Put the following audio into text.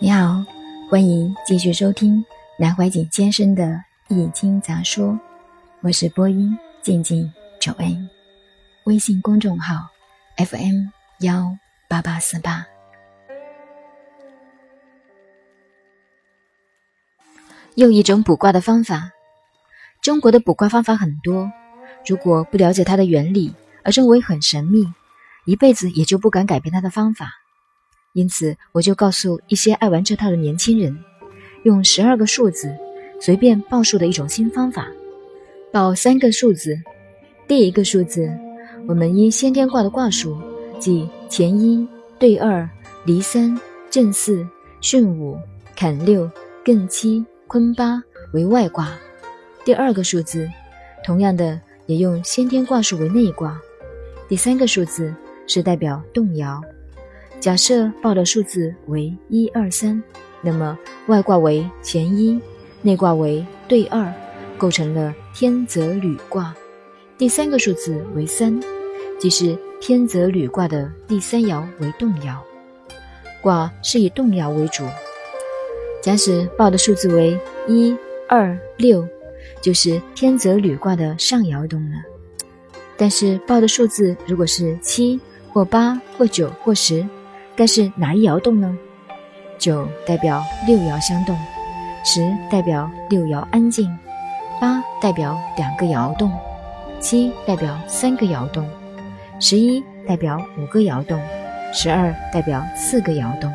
你好，欢迎继续收听南怀瑾先生的《易经杂说》，我是播音静静九恩，微信公众号 FM 幺八八四八。又一种卜卦的方法，中国的卜卦方法很多，如果不了解它的原理，而认为很神秘，一辈子也就不敢改变它的方法。因此，我就告诉一些爱玩这套的年轻人，用十二个数字随便报数的一种新方法。报三个数字，第一个数字，我们依先天卦的卦数，即乾一、兑二、离三、震四、巽五、坎六、艮七、坤八为外卦。第二个数字，同样的也用先天卦数为内卦。第三个数字是代表动摇。假设报的数字为一二三，那么外卦为乾一，内卦为兑二，构成了天泽履卦。第三个数字为三，即是天泽履卦的第三爻为动摇。卦是以动摇为主。假使报的数字为一二六，就是天泽履卦的上爻动了。但是报的数字如果是七或八或九或十，该是哪一爻动呢？九代表六爻相动，十代表六爻安静，八代表两个爻动，七代表三个爻动，十一代表五个爻动，十二代表四个爻动。